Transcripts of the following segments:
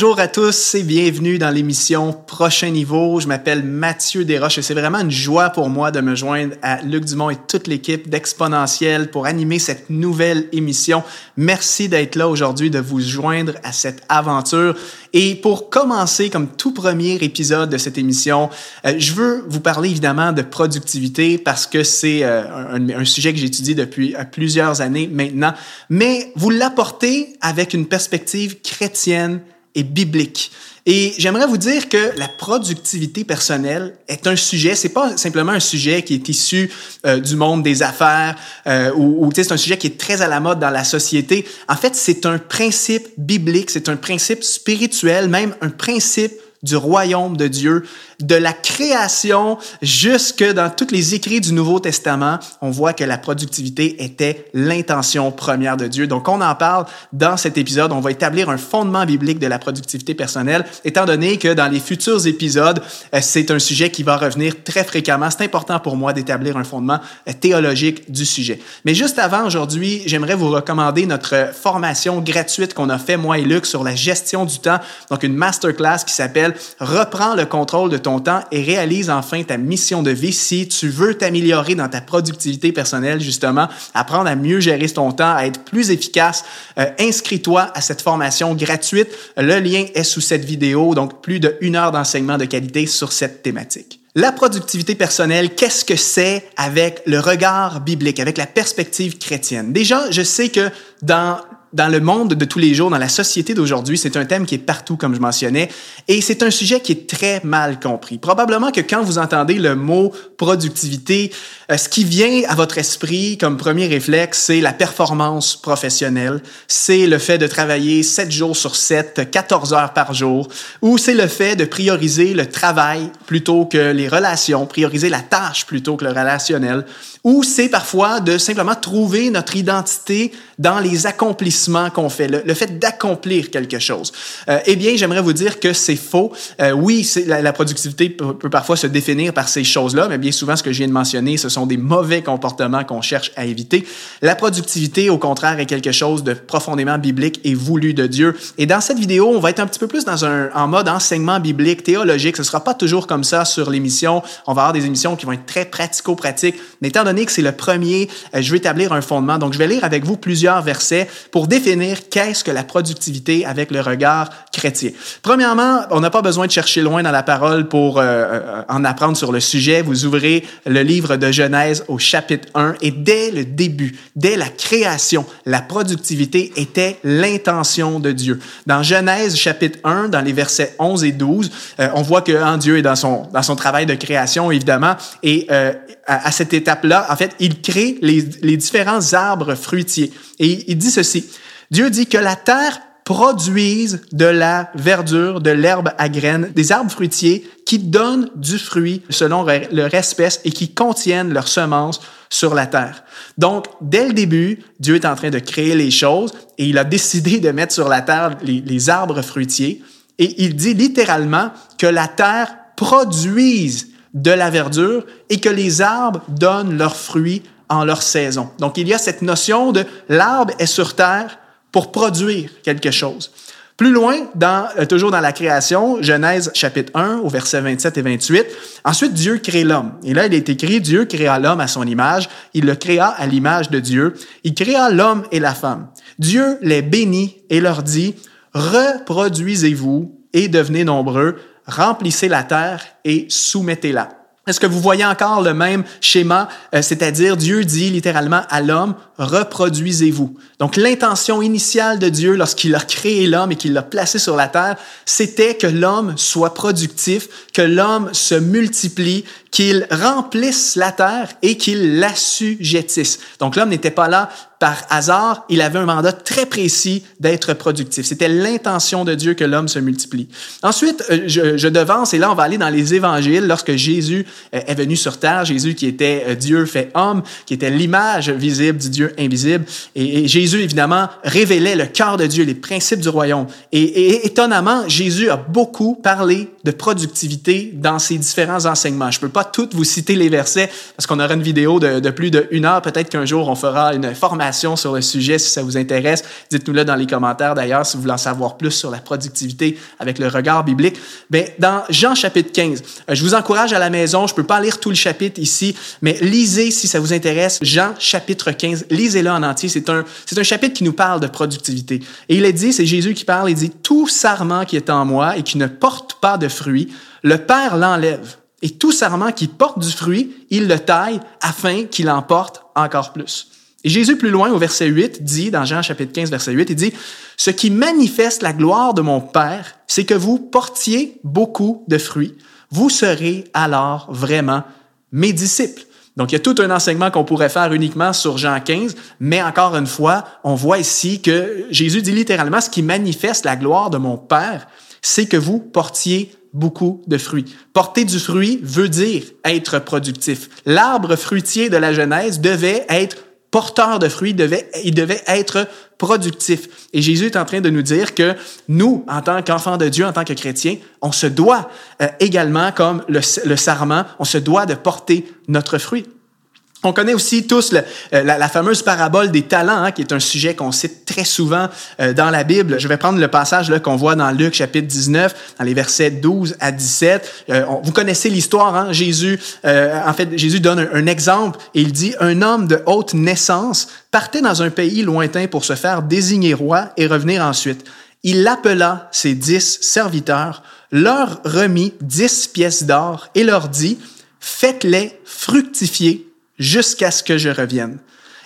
Bonjour à tous et bienvenue dans l'émission Prochain Niveau. Je m'appelle Mathieu Desroches et c'est vraiment une joie pour moi de me joindre à Luc Dumont et toute l'équipe d'Exponentiel pour animer cette nouvelle émission. Merci d'être là aujourd'hui, de vous joindre à cette aventure. Et pour commencer, comme tout premier épisode de cette émission, euh, je veux vous parler évidemment de productivité parce que c'est euh, un, un, sujet que j'étudie depuis euh, plusieurs années maintenant, mais vous l'apportez avec une perspective chrétienne biblique. Et j'aimerais vous dire que la productivité personnelle est un sujet, c'est pas simplement un sujet qui est issu euh, du monde des affaires euh, ou, ou c'est un sujet qui est très à la mode dans la société. En fait, c'est un principe biblique, c'est un principe spirituel, même un principe du royaume de Dieu, de la création jusque dans tous les écrits du Nouveau Testament, on voit que la productivité était l'intention première de Dieu. Donc, on en parle dans cet épisode. On va établir un fondement biblique de la productivité personnelle, étant donné que dans les futurs épisodes, euh, c'est un sujet qui va revenir très fréquemment. C'est important pour moi d'établir un fondement euh, théologique du sujet. Mais juste avant aujourd'hui, j'aimerais vous recommander notre formation gratuite qu'on a fait, moi et Luc, sur la gestion du temps. Donc, une masterclass qui s'appelle Reprends le contrôle de ton temps et réalise enfin ta mission de vie si tu veux t'améliorer dans ta productivité personnelle, justement, apprendre à mieux gérer ton temps, à être plus efficace. Euh, inscris-toi à cette formation gratuite. Le lien est sous cette vidéo, donc plus de une heure d'enseignement de qualité sur cette thématique. La productivité personnelle, qu'est-ce que c'est avec le regard biblique, avec la perspective chrétienne? Déjà, je sais que dans dans le monde de tous les jours, dans la société d'aujourd'hui, c'est un thème qui est partout, comme je mentionnais, et c'est un sujet qui est très mal compris. Probablement que quand vous entendez le mot productivité, euh, ce qui vient à votre esprit comme premier réflexe, c'est la performance professionnelle, c'est le fait de travailler 7 jours sur 7, 14 heures par jour, ou c'est le fait de prioriser le travail plutôt que les relations, prioriser la tâche plutôt que le relationnel, ou c'est parfois de simplement trouver notre identité dans les accomplissements qu'on fait, le, fait d'accomplir quelque chose. Euh, eh bien, j'aimerais vous dire que c'est faux. Euh, oui, la, productivité peut, parfois se définir par ces choses-là, mais bien souvent, ce que je viens de mentionner, ce sont des mauvais comportements qu'on cherche à éviter. La productivité, au contraire, est quelque chose de profondément biblique et voulu de Dieu. Et dans cette vidéo, on va être un petit peu plus dans un en mode enseignement biblique, théologique. Ce sera pas toujours comme ça sur l'émission. On va avoir des émissions qui vont être très pratico-pratiques. Mais étant c'est le premier, euh, je vais établir un fondement. Donc, je vais lire avec vous plusieurs versets pour définir qu'est-ce que la productivité avec le regard chrétien. Premièrement, on n'a pas besoin de chercher loin dans la parole pour euh, euh, en apprendre sur le sujet. Vous ouvrez le livre de Genèse au chapitre 1 et dès le début, dès la création, la productivité était l'intention de Dieu. Dans Genèse chapitre 1, dans les versets 11 et 12, on voit que hein, Dieu est dans son, dans son travail de création, évidemment, et à cette étape-là, en fait, il crée les, différents arbres fruitiers. Et il dit ceci. Dieu dit que la terre produise de la verdure, de l'herbe à graines, des arbres fruitiers qui donnent du fruit selon leur espèce et qui contiennent leurs semences sur la terre. Donc, dès le début, Dieu est en train de créer les choses et il a décidé de mettre sur la terre les arbres fruitiers. Et il dit littéralement que la terre produise de la verdure et que les arbres donnent leurs fruits en leur saison. Donc, il y a cette notion de l'arbre est sur terre pour produire quelque chose. Plus loin, dans, euh, toujours dans la création, Genèse chapitre 1 au verset 27 et 28, ensuite Dieu crée l'homme. Et là, il est écrit, Dieu créa l'homme à son image, il le créa à l'image de Dieu, il créa l'homme et la femme. Dieu les bénit et leur dit, reproduisez-vous et devenez nombreux, remplissez la terre et soumettez-la. Est-ce que vous voyez encore le même schéma, euh, c'est-à-dire Dieu dit littéralement à l'homme, reproduisez-vous. Donc l'intention initiale de Dieu lorsqu'il a créé l'homme et qu'il l'a placé sur la terre, c'était que l'homme soit productif, que l'homme se multiplie, qu'il remplisse la terre et qu'il l'assujettisse. Donc l'homme n'était pas là par hasard, il avait un mandat très précis d'être productif. C'était l'intention de Dieu que l'homme se multiplie. Ensuite, euh, je, je, devance, et là on va aller dans les évangiles, lorsque Jésus euh, est venu sur terre, Jésus qui était euh, Dieu fait homme, qui était l'image visible du Dieu invisible, et, Jésus évidemment révélait le cœur de Dieu, les principes du royaume. Et, étonnamment, Jésus a beaucoup parlé de productivité dans ses différents enseignements. Je peux pas toutes vous citer les versets parce qu'on aura une vidéo de, de plus d'une heure. Peut-être qu'un jour, on fera une formation sur le sujet si ça vous intéresse. Dites-nous-le dans les commentaires d'ailleurs si vous voulez en savoir plus sur la productivité avec le regard biblique. Ben, dans Jean chapitre 15, euh, je vous encourage à la maison, je peux pas lire tout le chapitre ici, mais lisez si ça vous intéresse. Jean chapitre 15, lisez-le en entier. C'est un, un chapitre qui nous parle de productivité. Et il est dit, c'est Jésus qui parle, il dit, tout sarment qui est en moi et qui ne porte pas de fruit, le Père l'enlève. Et tout sarment qui porte du fruit, il le taille afin qu'il en porte encore plus. Et Jésus, plus loin, au verset 8, dit, dans Jean chapitre 15, verset 8, il dit, Ce qui manifeste la gloire de mon Père, c'est que vous portiez beaucoup de fruits. Vous serez alors vraiment mes disciples. Donc, il y a tout un enseignement qu'on pourrait faire uniquement sur Jean 15, mais encore une fois, on voit ici que Jésus dit littéralement, ce qui manifeste la gloire de mon Père, c'est que vous portiez beaucoup de fruits. Porter du fruit veut dire être productif. L'arbre fruitier de la Genèse devait être porteur de fruits, devait, il devait être productif. Et Jésus est en train de nous dire que nous, en tant qu'enfants de Dieu, en tant que chrétiens, on se doit euh, également, comme le, le sarment, on se doit de porter notre fruit. On connaît aussi tous euh, la, fameuse parabole des talents, hein, qui est un sujet qu'on cite très souvent euh, dans la Bible. Je vais prendre le passage qu'on voit dans Luc chapitre 19, dans les versets 12 à 17. Euh, vous connaissez l'histoire, hein? Jésus, en fait, Jésus donne un, un, exemple et il dit, un homme de haute naissance partait dans un pays lointain pour se faire désigner roi et revenir ensuite. Il appela ses dix serviteurs, leur remit dix pièces d'or et leur dit, faites-les fructifier jusqu'à ce que je revienne.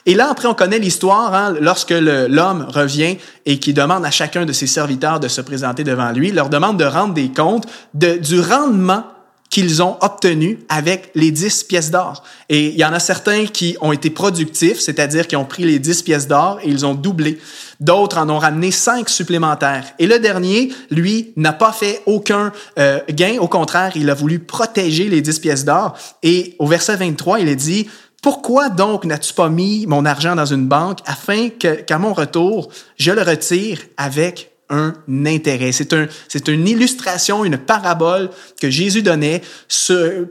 Et là, après, on connaît l'histoire, hein, lorsque l'homme revient et qui demande à chacun de ses serviteurs de se présenter devant lui, leur demande de rendre des comptes de, du rendement qu'ils ont obtenu avec les 10 pièces d'or. Et il y en a certains qui ont été productifs, c'est-à-dire qui ont pris les 10 pièces d'or et ils ont doublé. D'autres en ont ramené 5 supplémentaires. Et le dernier, lui, n'a pas fait aucun euh, gain. Au contraire, il a voulu protéger les 10 pièces d'or. Et au verset 23, il est dit, pourquoi donc n'as-tu pas mis mon argent dans une banque afin qu'à mon retour, je le retire avec un intérêt. C'est un, c'est une illustration, une parabole que Jésus donnait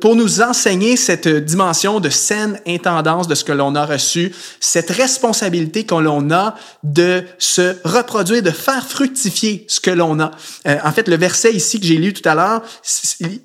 pour nous enseigner cette dimension de saine intendance de ce que l'on a reçu, cette responsabilité qu'on a de se reproduire, de faire fructifier ce que l'on a. Euh, en fait, le verset ici que j'ai lu tout à l'heure,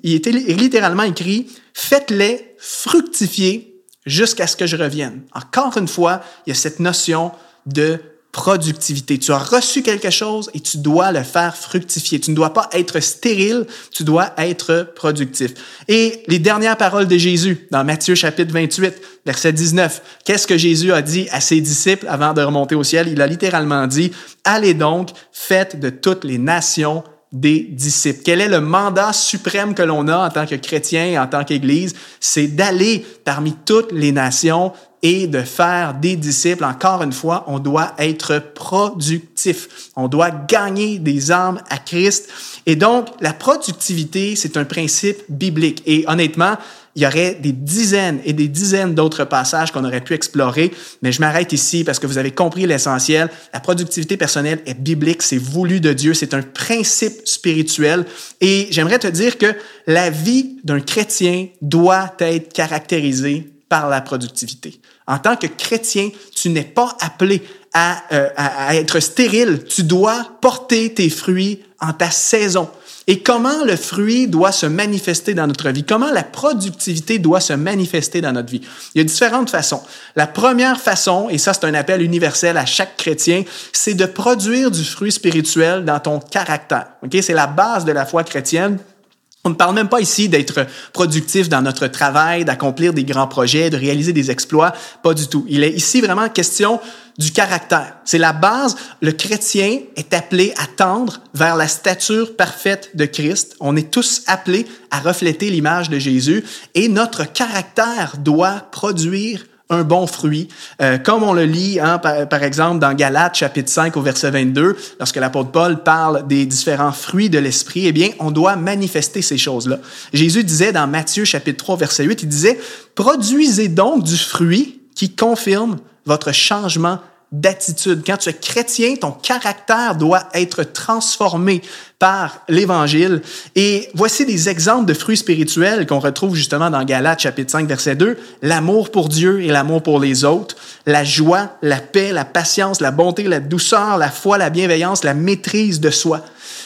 il était littéralement écrit, faites-les fructifier jusqu'à ce que je revienne. Encore une fois, il y a cette notion de productivité. Tu as reçu quelque chose et tu dois le faire fructifier. Tu ne dois pas être stérile, tu dois être productif. Et les dernières paroles de Jésus dans Matthieu chapitre 28, verset 19, qu'est-ce que Jésus a dit à ses disciples avant de remonter au ciel? Il a littéralement dit, allez donc, faites de toutes les nations des disciples. Quel est le mandat suprême que l'on a en tant que chrétien, en tant qu'Église? C'est d'aller parmi toutes les nations et de faire des disciples. Encore une fois, on doit être productif. On doit gagner des âmes à Christ. Et donc, la productivité, c'est un principe biblique. Et honnêtement, il y aurait des dizaines et des dizaines d'autres passages qu'on aurait pu explorer, mais je m'arrête ici parce que vous avez compris l'essentiel. La productivité personnelle est biblique, c'est voulu de Dieu, c'est un principe spirituel. Et j'aimerais te dire que la vie d'un chrétien doit être caractérisée par la productivité. En tant que chrétien, tu n'es pas appelé à, euh, être stérile. Tu dois porter tes fruits en ta saison et comment le fruit doit se manifester dans notre vie, comment la productivité doit se manifester dans notre vie? Il y a différentes façons. La première façon, et ça c'est un appel universel à chaque chrétien, c'est de produire du fruit spirituel dans ton caractère. Okay? C'est la base de la foi chrétienne. On ne parle même pas ici d'être productif dans notre travail, d'accomplir des grands projets, de réaliser des exploits, pas du tout. Il est ici vraiment question du caractère. C'est la base. Le chrétien est appelé à tendre vers la stature parfaite de Christ. On est tous appelés à refléter l'image de Jésus et notre caractère doit produire un bon fruit, euh, comme on le lit, hein, par, exemple, dans Galates chapitre 5 au verset 22, lorsque l'apôtre Paul parle des différents fruits de l'esprit, eh bien, on doit manifester ces choses-là. Jésus disait dans Matthieu chapitre 3 verset 8, il disait, produisez donc du fruit qui confirme votre changement d'attitude. Quand tu es chrétien, ton caractère doit être transformé par l'Évangile. Et voici des exemples de fruits spirituels qu'on retrouve justement dans Galates chapitre 5 verset 2. L'amour pour Dieu et l'amour pour les autres, la joie, la paix, la patience, la bonté, la douceur, la foi, la bienveillance, la maîtrise de soi.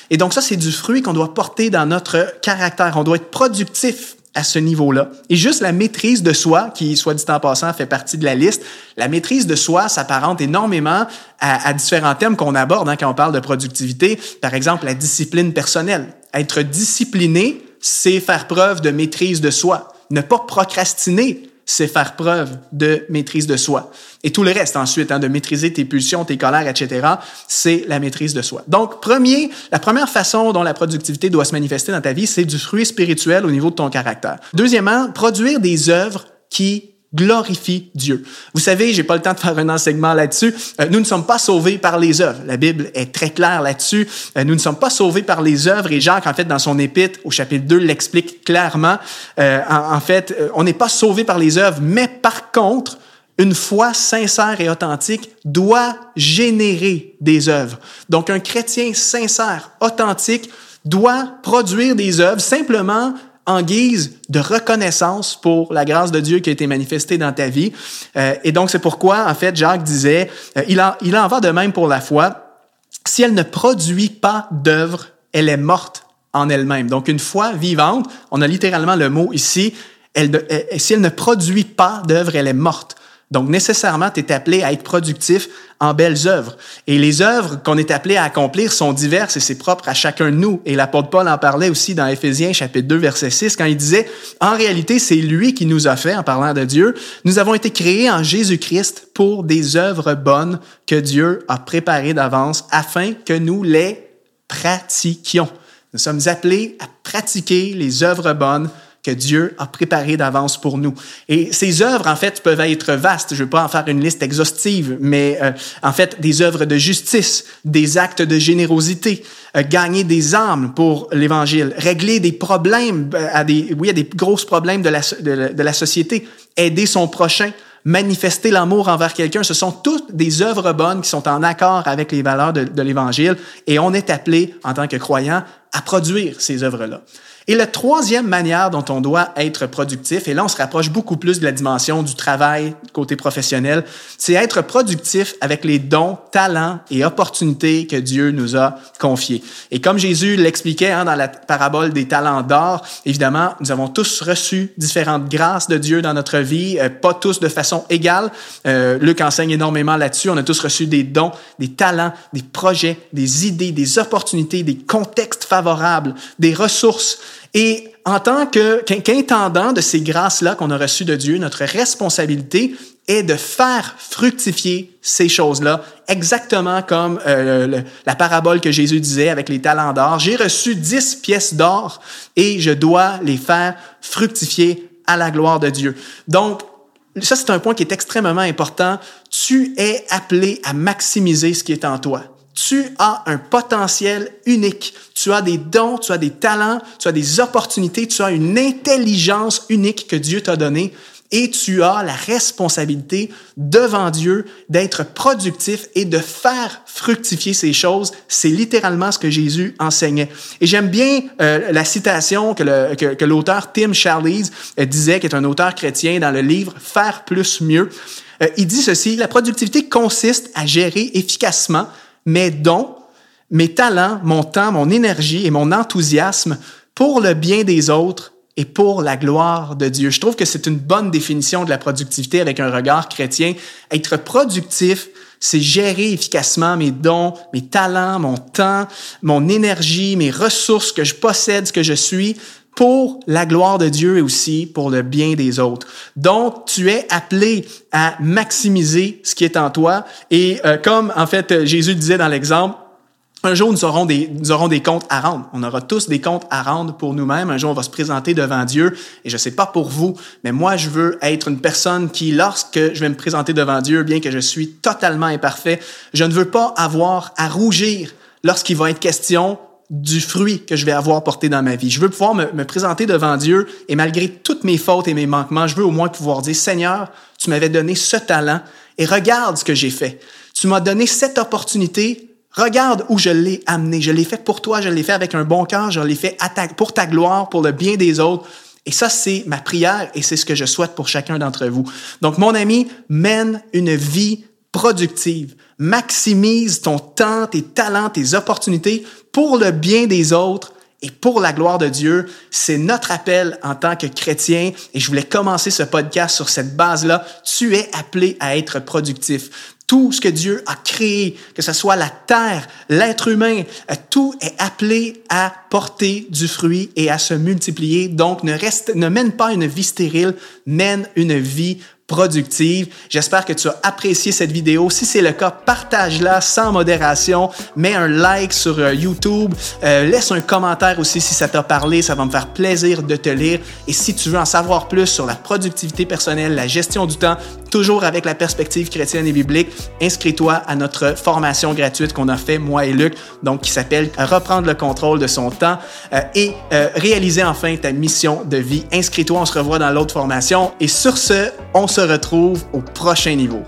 Et donc ça, c'est du fruit qu'on doit porter dans notre caractère. On doit être productif à ce niveau-là. Et juste la maîtrise de soi, qui, soit dit en passant, fait partie de la liste, la maîtrise de soi s'apparente énormément à, différents thèmes qu'on aborde hein, quand on parle de productivité. Par exemple, la discipline personnelle. Être discipliné, c'est faire preuve de maîtrise de soi. Ne pas procrastiner, c'est faire preuve de maîtrise de soi. Et tout le reste ensuite, hein, de maîtriser tes pulsions, tes colères, etc., c'est la maîtrise de soi. Donc, premier, la première façon dont la productivité doit se manifester dans ta vie, c'est du fruit spirituel au niveau de ton caractère. Deuxièmement, produire des œuvres qui glorifie Dieu. Vous savez, j'ai pas le temps de faire un enseignement là-dessus. Euh, nous ne sommes pas sauvés par les œuvres. La Bible est très claire là-dessus. Euh, nous ne sommes pas sauvés par les œuvres et Jacques, en fait, dans son épître au chapitre 2, l'explique clairement. Euh, en, fait, on n'est pas sauvés par les œuvres, mais par contre, une foi sincère et authentique doit générer des œuvres. Donc, un chrétien sincère, authentique, doit produire des œuvres simplement en guise de reconnaissance pour la grâce de Dieu qui a été manifestée dans ta vie. Euh, et donc, c'est pourquoi, en fait, Jacques disait, euh, il, en, il en va de même pour la foi. Si elle ne produit pas d'œuvre, elle est morte en elle-même. Donc, une foi vivante, on a littéralement le mot ici, elle, si elle ne produit pas d'œuvre, elle est morte. Donc, nécessairement, tu es appelé à être productif en belles œuvres. Et les œuvres qu'on est appelé à accomplir sont diverses et c'est propre à chacun de nous. Et l'apôtre Paul en parlait aussi dans Éphésiens chapitre 2 verset 6 quand il disait, en réalité, c'est lui qui nous a fait, en parlant de Dieu, nous avons été créés en Jésus-Christ pour des œuvres bonnes que Dieu a préparées d'avance afin que nous les pratiquions. Nous sommes appelés à pratiquer les œuvres bonnes que Dieu a préparé d'avance pour nous. Et ces œuvres, en fait, peuvent être vastes. Je ne vais pas en faire une liste exhaustive, mais euh, en fait, des œuvres de justice, des actes de générosité, euh, gagner des âmes pour l'Évangile, régler des problèmes, euh, à des, oui, à des gros problèmes de la, de, de la société, aider son prochain, manifester l'amour envers quelqu'un. Ce sont toutes des œuvres bonnes qui sont en accord avec les valeurs de, de l'Évangile et on est appelé, en tant que croyant, à produire ces œuvres-là. Et la troisième manière dont on doit être productif, et là on se rapproche beaucoup plus de la dimension du travail côté professionnel, c'est être productif avec les dons, talents et opportunités que Dieu nous a confiés. Et comme Jésus l'expliquait hein, dans la parabole des talents d'or, évidemment, nous avons tous reçu différentes grâces de Dieu dans notre vie, euh, pas tous de façon égale. Euh, Luc enseigne énormément là-dessus. On a tous reçu des dons, des talents, des projets, des idées, des opportunités, des contextes favorables, des ressources. Et en tant qu'intendant de ces grâces-là qu'on a reçues de Dieu, notre responsabilité est de faire fructifier ces choses-là, exactement comme euh, la parabole que Jésus disait avec les talents d'or. J'ai reçu dix pièces d'or et je dois les faire fructifier à la gloire de Dieu. Donc, ça, c'est un point qui est extrêmement important. Tu es appelé à maximiser ce qui est en toi tu as un potentiel unique. Tu as des dons, tu as des talents, tu as des opportunités, tu as une intelligence unique que Dieu t'a donnée et tu as la responsabilité devant Dieu d'être productif et de faire fructifier ces choses. C'est littéralement ce que Jésus enseignait. Et j'aime bien euh, la citation que, l'auteur Tim Charlies euh, disait, qui est un auteur chrétien dans le livre Faire plus mieux. Euh, il dit ceci, la productivité consiste à gérer efficacement mes dons, mes talents, mon temps, mon énergie et mon enthousiasme pour le bien des autres et pour la gloire de Dieu. Je trouve que c'est une bonne définition de la productivité avec un regard chrétien. Être productif, c'est gérer efficacement mes dons, mes talents, mon temps, mon énergie, mes ressources que je possède, ce que je suis, pour la gloire de Dieu et aussi pour le bien des autres. Donc, tu es appelé à maximiser ce qui est en toi. Et euh, comme en fait Jésus disait dans l'exemple, un jour, nous aurons, des, nous aurons des comptes à rendre. On aura tous des comptes à rendre pour nous-mêmes. Un jour, on va se présenter devant Dieu. Et je ne sais pas pour vous, mais moi, je veux être une personne qui, lorsque je vais me présenter devant Dieu, bien que je suis totalement imparfait, je ne veux pas avoir à rougir lorsqu'il va être question du fruit que je vais avoir porté dans ma vie. Je veux pouvoir me, présenter devant Dieu et malgré toutes mes fautes et mes manquements, je veux au moins pouvoir dire, Seigneur, tu m'avais donné ce talent et regarde ce que j'ai fait. Tu m'as donné cette opportunité. Regarde où je l'ai amené. Je l'ai fait pour toi, je l'ai fait avec un bon cœur, je l'ai fait pour ta gloire, pour le bien des autres. Et ça, c'est ma prière et c'est ce que je souhaite pour chacun d'entre vous. Donc, mon ami, mène une vie productive. Maximise ton temps, tes talents, tes opportunités pour le bien des autres et pour la gloire de Dieu. C'est notre appel en tant que chrétien et je voulais commencer ce podcast sur cette base-là. Tu es appelé à être productif tout ce que Dieu a créé, que ce soit la terre, l'être humain, euh, tout est appelé à porter du fruit et à se multiplier. Donc, ne reste, ne mène pas une vie stérile, mène une vie J'espère que tu as apprécié cette vidéo. Si c'est le cas, partage-la sans modération. Mets un like sur euh, YouTube. Euh, laisse un commentaire aussi si ça t'a parlé. Ça va me faire plaisir de te lire. Et si tu veux en savoir plus sur la productivité personnelle, la gestion du temps, toujours avec la perspective chrétienne et biblique, inscris-toi à notre formation gratuite qu'on a fait, moi et Luc, donc qui s'appelle Reprendre le contrôle de son temps euh, et réaliser enfin ta mission de vie. Inscris-toi, on se revoit dans l'autre formation. Et sur ce, on se retrouve au prochain niveau.